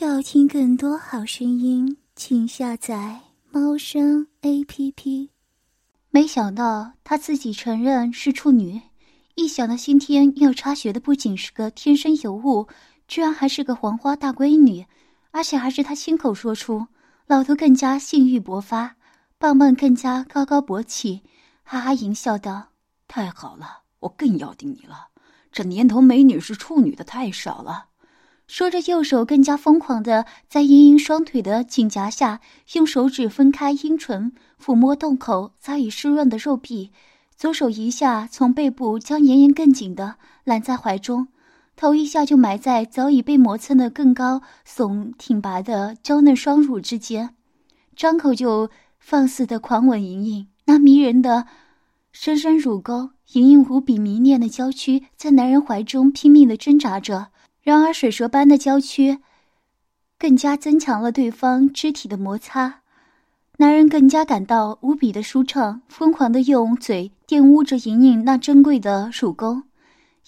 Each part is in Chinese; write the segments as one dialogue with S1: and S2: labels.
S1: 要听更多好声音，请下载猫声 A P P。没想到她自己承认是处女，一想到今天要插学的不仅是个天生尤物，居然还是个黄花大闺女，而且还是她亲口说出，老头更加性欲勃发，棒棒更加高高勃起，哈哈淫笑道：“
S2: 太好了，我更要定你了。这年头美女是处女的太少了。”
S1: 说着，右手更加疯狂的在莹莹双腿的颈夹下，用手指分开阴唇，抚摸洞口早已湿润的肉壁；左手一下从背部将妍妍更紧的揽在怀中，头一下就埋在早已被磨蹭的更高耸挺拔的娇嫩双乳之间，张口就放肆的狂吻莹莹那迷人的深深乳沟，莹莹无比迷恋的娇躯在男人怀中拼命的挣扎着。然而，水蛇般的娇躯更加增强了对方肢体的摩擦，男人更加感到无比的舒畅，疯狂的用嘴玷污着莹莹那珍贵的乳沟。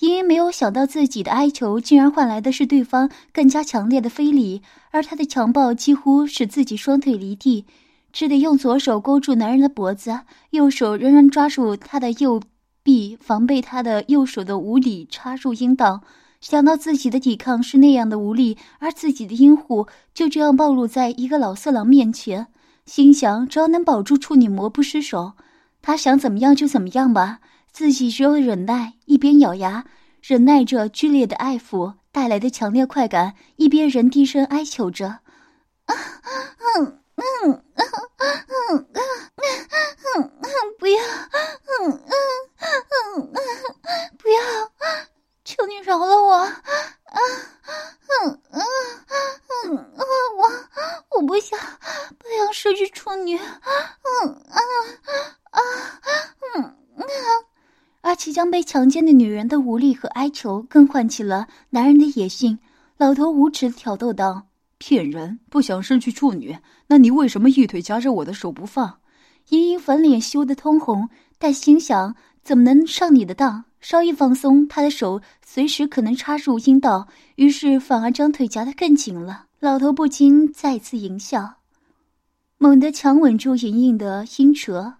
S1: 莹莹没有想到自己的哀求竟然换来的是对方更加强烈的非礼，而他的强暴几乎使自己双腿离地，只得用左手勾住男人的脖子，右手仍然抓住他的右臂，防备他的右手的无理插入阴道。想到自己的抵抗是那样的无力，而自己的阴户就这样暴露在一个老色狼面前，心想只要能保住处女膜不失手，他想怎么样就怎么样吧。自己只有忍耐，一边咬牙忍耐着剧烈的爱抚带来的强烈快感，一边仍低声哀求着：“啊，嗯嗯嗯嗯嗯嗯嗯，不要，嗯嗯嗯嗯，不要。” 求你饶了我！啊，嗯嗯嗯嗯，我我不想不想失去处女！嗯啊啊嗯嗯。而即将被强奸的女人的无力和哀求，更唤起了男人的野性。老头无耻挑逗道：“
S2: 骗人！不想失去处女，那你为什么一腿夹着我的手不放？”
S1: 莹莹粉脸羞得通红，但心想：怎么能上你的当？稍一放松，他的手随时可能插入阴道，于是反而将腿夹得更紧了。老头不禁再次淫笑，猛地强吻住莹莹的阴唇，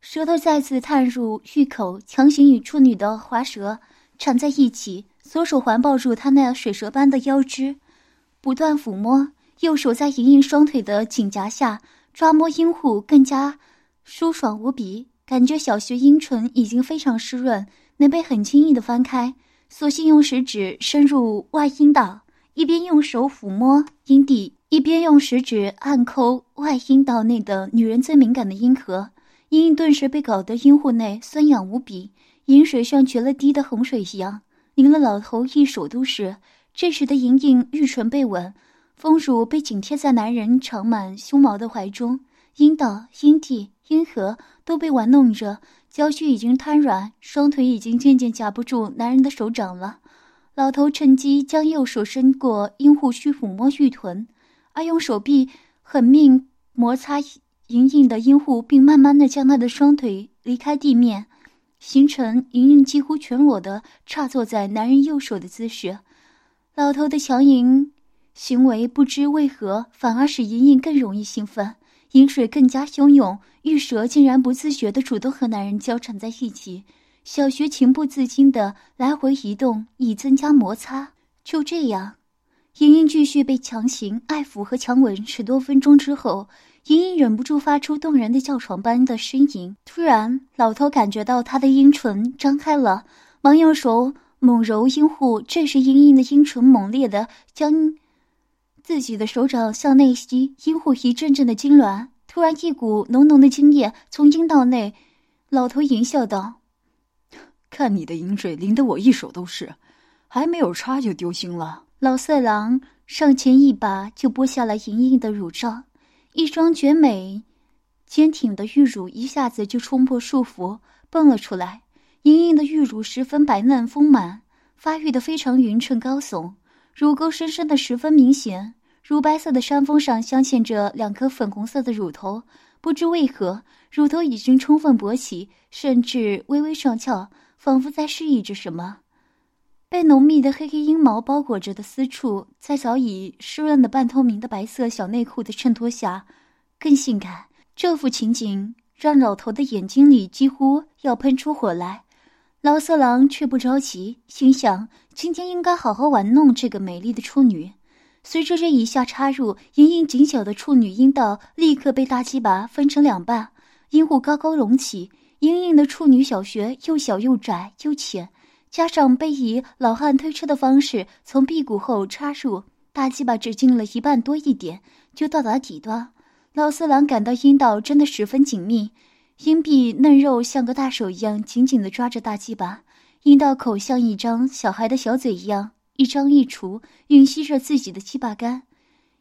S1: 舌头再次探入玉口，强行与处女的滑舌缠在一起，左手环抱住她那水蛇般的腰肢，不断抚摸，右手在莹莹双腿的紧夹下抓摸阴户，更加舒爽无比。感觉小穴阴唇已经非常湿润，能被很轻易的翻开，索性用食指深入外阴道，一边用手抚摸阴蒂，一边用食指按抠外阴道内的女人最敏感的阴核。莹莹顿时被搞得阴户内酸痒无比，饮水像决了堤的洪水一样淋了老头一手都是。这时的莹莹玉唇被吻，丰乳被紧贴在男人长满胸毛的怀中，阴道、阴蒂、阴核。都被玩弄着，娇躯已经瘫软，双腿已经渐渐夹不住男人的手掌了。老头趁机将右手伸过阴户须抚摸玉臀，而用手臂狠命摩擦莹莹的阴户，并慢慢的将她的双腿离开地面，形成莹莹几乎全裸的插坐在男人右手的姿势。老头的强淫行为不知为何反而使莹莹更容易兴奋。饮水更加汹涌，玉舌竟然不自觉地主动和男人交缠在一起，小穴情不自禁地来回移动，以增加摩擦。就这样，莹莹继续被强行爱抚和强吻十多分钟之后，莹莹忍不住发出动人的叫床般的呻吟。突然，老头感觉到她的阴唇张开了，忙用手猛揉阴户。这时，莹莹的阴唇猛烈地将。自己的手掌向内吸，阴户一阵阵的痉挛。突然，一股浓浓的精液从阴道内，老头淫笑道：“
S2: 看你的饮水淋得我一手都是，还没有插就丢心了。”
S1: 老色狼上前一把就剥下了莹莹的乳罩，一双绝美、坚挺的玉乳一下子就冲破束缚蹦了出来。莹莹的玉乳十分白嫩丰满，发育的非常匀称高耸，乳沟深深的十分明显。乳白色的山峰上镶嵌着两颗粉红色的乳头，不知为何，乳头已经充分勃起，甚至微微上翘，仿佛在示意着什么。被浓密的黑黑阴毛包裹着的私处，在早已湿润的半透明的白色小内裤的衬托下，更性感。这幅情景让老头的眼睛里几乎要喷出火来。老色狼却不着急，心想今天应该好好玩弄这个美丽的处女。随着这一下插入，莹莹紧小的处女阴道立刻被大鸡巴分成两半，阴户高高隆起。莹莹的处女小穴又小又窄又浅，加上被以老汉推车的方式从屁股后插入，大鸡巴只进了一半多一点，就到达底端。老色狼感到阴道真的十分紧密。阴壁嫩肉像个大手一样紧紧地抓着大鸡巴，阴道口像一张小孩的小嘴一样一张一除，吮吸着自己的鸡巴干。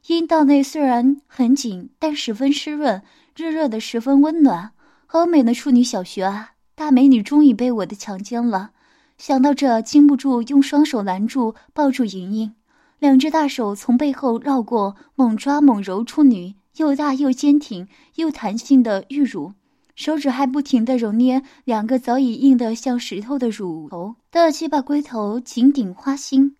S1: 阴道内虽然很紧，但十分湿润，热热的，十分温暖。好美的处女小穴啊！大美女终于被我的强奸了。想到这，禁不住用双手拦住、抱住莹莹，两只大手从背后绕过，猛抓猛揉处女又大又坚挺又弹性的玉乳。手指还不停地揉捏两个早已硬得像石头的乳头，大鸡巴龟头紧顶花心，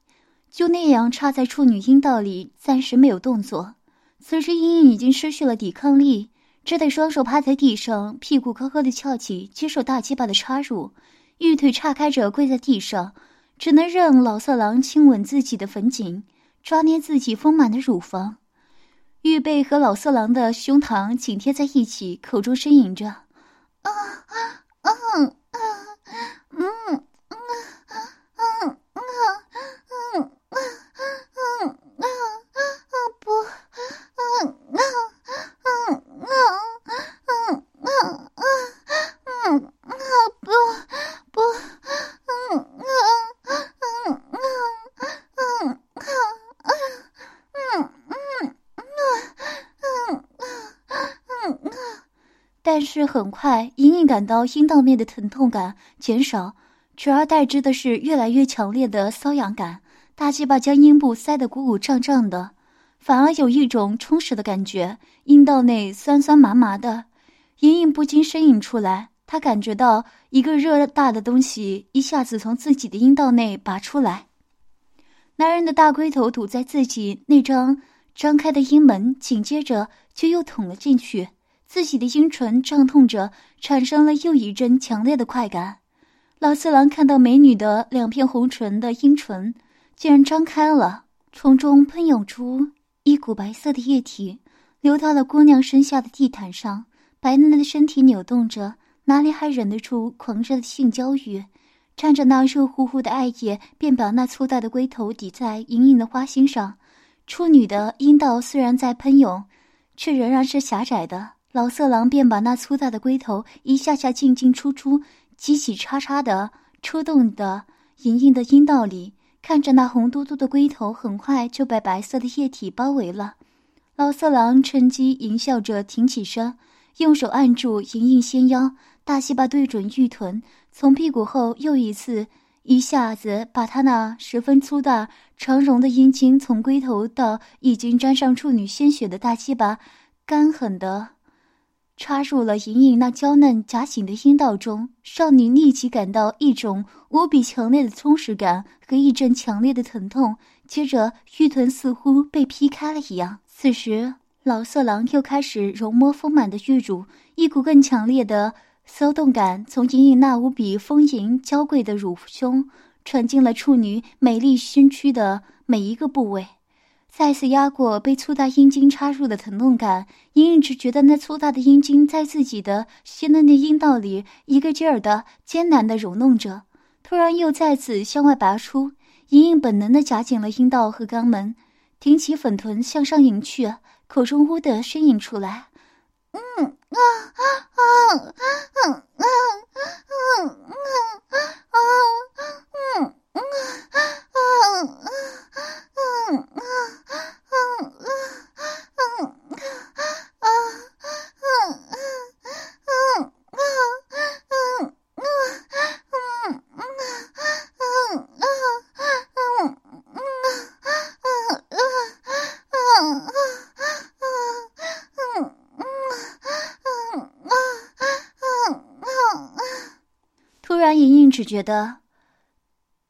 S1: 就那样插在处女阴道里，暂时没有动作。此时茵茵已经失去了抵抗力，只得双手趴在地上，屁股高高的翘起，接受大鸡巴的插入，玉腿岔开着跪在地上，只能任老色狼亲吻自己的粉颈，抓捏自己丰满的乳房。玉背和老色狼的胸膛紧贴在一起，口中呻吟着。啊啊啊啊！嗯但是很快，隐隐感到阴道内的疼痛感减少，取而代之的是越来越强烈的瘙痒感。大鸡巴将阴部塞得鼓鼓胀胀的，反而有一种充实的感觉。阴道内酸酸麻麻的，隐隐不禁呻吟出来。他感觉到一个热大的东西一下子从自己的阴道内拔出来，男人的大龟头堵在自己那张张开的阴门，紧接着就又捅了进去。自己的阴唇胀痛着，产生了又一阵强烈的快感。老四郎看到美女的两片红唇的阴唇竟然张开了，从中喷涌出一股白色的液体，流到了姑娘身下的地毯上。白嫩嫩的身体扭动着，哪里还忍得住狂热的性交欲？沾着那热乎乎的艾叶，便把那粗大的龟头抵在隐隐的花心上。处女的阴道虽然在喷涌，却仍然是狭窄的。老色狼便把那粗大的龟头一下下进进出出、叽叽喳喳的抽动的莹莹的阴道里，看着那红嘟嘟的龟头，很快就被白色的液体包围了。老色狼趁机淫笑着挺起身，用手按住莹莹纤腰，大鸡巴对准玉臀，从屁股后又一次一下子把他那十分粗大长绒的阴茎从龟头到已经沾上处女鲜血的大鸡巴，干狠的。插入了莹莹那娇嫩夹紧的阴道中，少女立即感到一种无比强烈的充实感和一阵强烈的疼痛，接着玉臀似乎被劈开了一样。此时，老色狼又开始揉摸丰满的玉乳，一股更强烈的骚动感从莹莹那无比丰盈娇贵的乳胸传进了处女美丽身躯的每一个部位。再次压过被粗大阴茎插入的疼痛感，隐隐只觉得那粗大的阴茎在自己的鲜嫩的阴道里一个劲儿的艰难的揉弄着，突然又再次向外拔出，隐隐本能的夹紧了阴道和肛门，挺起粉臀向上迎去，口中呜的呻吟出来，嗯啊啊啊啊啊啊啊啊啊啊啊啊只觉得。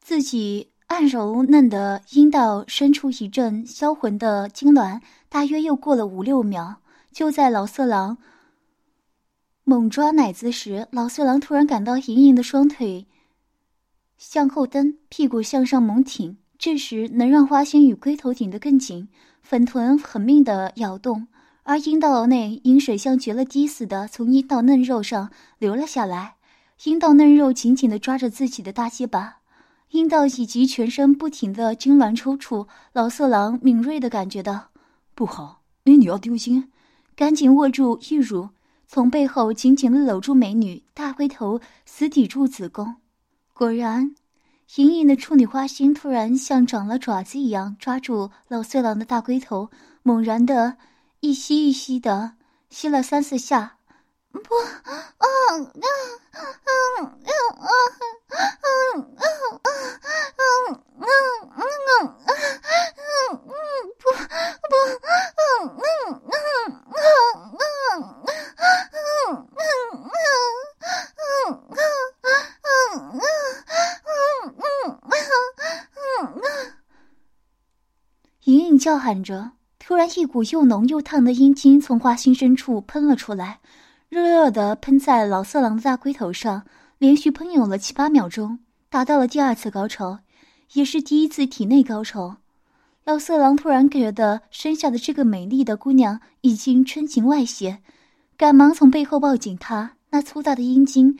S1: 自己爱半柔嫩的阴道伸出一阵销魂的痉挛，大约又过了五六秒，就在老色狼猛抓奶子时，老色狼突然感到莹莹的双腿向后蹬，屁股向上猛挺，这时能让花心与龟头顶得更紧，粉臀狠命的摇动，而阴道内阴水像决了堤似的从阴道嫩肉上流了下来，阴道嫩肉紧紧的抓着自己的大鸡巴。阴道以及全身不停的痉挛抽搐，老色狼敏锐的感觉到
S2: 不好，美女要丢精，
S1: 赶紧握住玉乳，从背后紧紧的搂住美女，大龟头死抵住子宫。果然，莹莹的处女花心突然像长了爪子一样抓住老色狼的大龟头，猛然的一吸一吸的吸了三四下。不，嗯嗯嗯嗯嗯嗯嗯嗯嗯嗯嗯嗯嗯不不嗯嗯嗯嗯嗯嗯嗯嗯嗯嗯嗯嗯嗯莹莹叫喊着，突然一股又浓又烫的阴茎从花心深处喷了出来。热热的喷在老色狼的大龟头上，连续喷涌了七八秒钟，达到了第二次高潮，也是第一次体内高潮。老色狼突然觉得身下的这个美丽的姑娘已经春情外泄，赶忙从背后抱紧她。那粗大的阴茎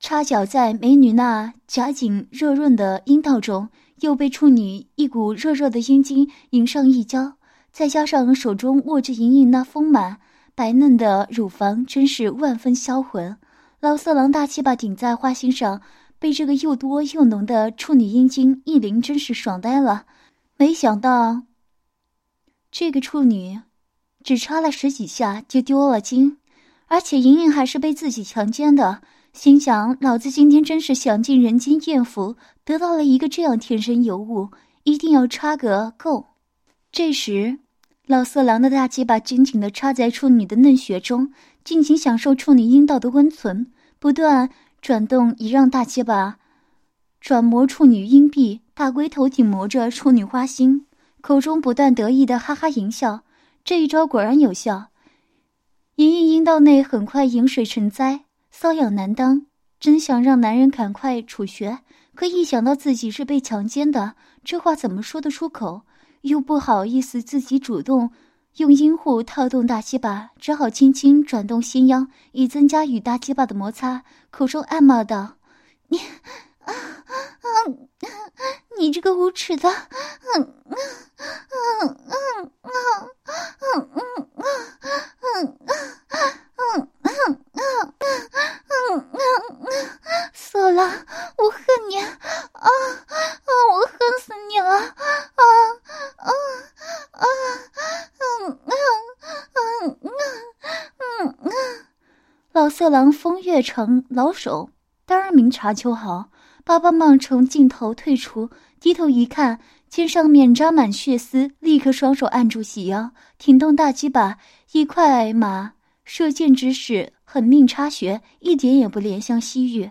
S1: 插脚在美女那夹紧热润的阴道中，又被处女一股热热的阴茎迎上一交，再加上手中握着莹莹那丰满。白嫩的乳房真是万分销魂，老色狼大气把顶在花心上，被这个又多又浓的处女阴茎一淋，真是爽呆了。没想到，这个处女只插了十几下就丢了精，而且莹莹还是被自己强奸的。心想：老子今天真是享尽人间艳福，得到了一个这样天生尤物，一定要插个够。这时。老色狼的大鸡巴紧紧地插在处女的嫩穴中，尽情享受处女阴道的温存，不断转动，以让大鸡巴转磨处女阴壁，大龟头顶磨着处女花心，口中不断得意的哈哈淫笑。这一招果然有效，莹莹阴道内很快饮水成灾，瘙痒难当，真想让男人赶快处决，可一想到自己是被强奸的，这话怎么说得出口？又不好意思自己主动用阴户套动大鸡巴，只好轻轻转动心腰，以增加与大鸡巴的摩擦。口中暗骂道：“你，啊啊，你这个无耻的，嗯嗯狼风月成老手，当然明察秋毫，把棒棒从镜头退出，低头一看，见上面扎满血丝，立刻双手按住细腰，挺动大鸡巴，一块马射箭之势，狠命插穴，一点也不怜香惜玉。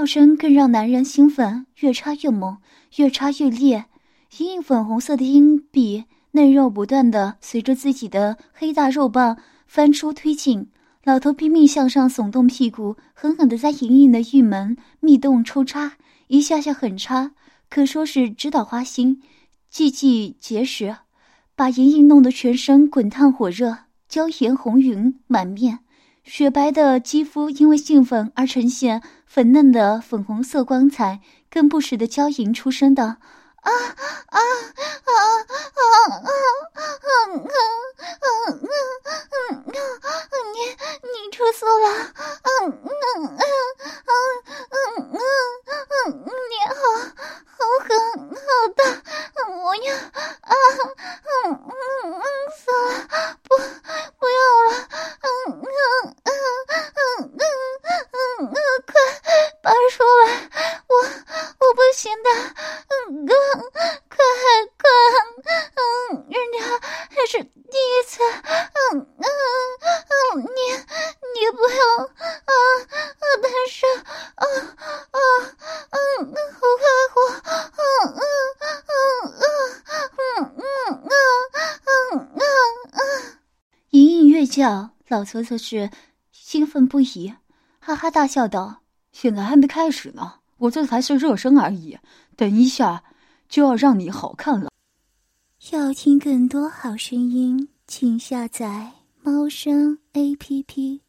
S1: 叫声更让男人兴奋，越插越猛，越插越烈。莹莹粉红色的阴蒂嫩肉不断的随着自己的黑大肉棒翻出推进，老头拼命向上耸动屁股，狠狠的在莹莹的玉门密洞抽插，一下下狠插，可说是直捣花心，季季结实，把莹莹弄得全身滚烫火热，娇颜红云满面。雪白的肌肤因为兴奋而呈现粉嫩的粉红色光彩，更不时的娇吟出声道：“啊啊啊啊啊啊啊啊啊啊！你你出色了，嗯嗯嗯隐约叫，老头子是兴奋不已，哈哈大笑道：“
S2: 现在还没开始呢，我这才是热身而已，等一下就要让你好看了。”
S1: 要听更多好声音，请下载猫声 A P P。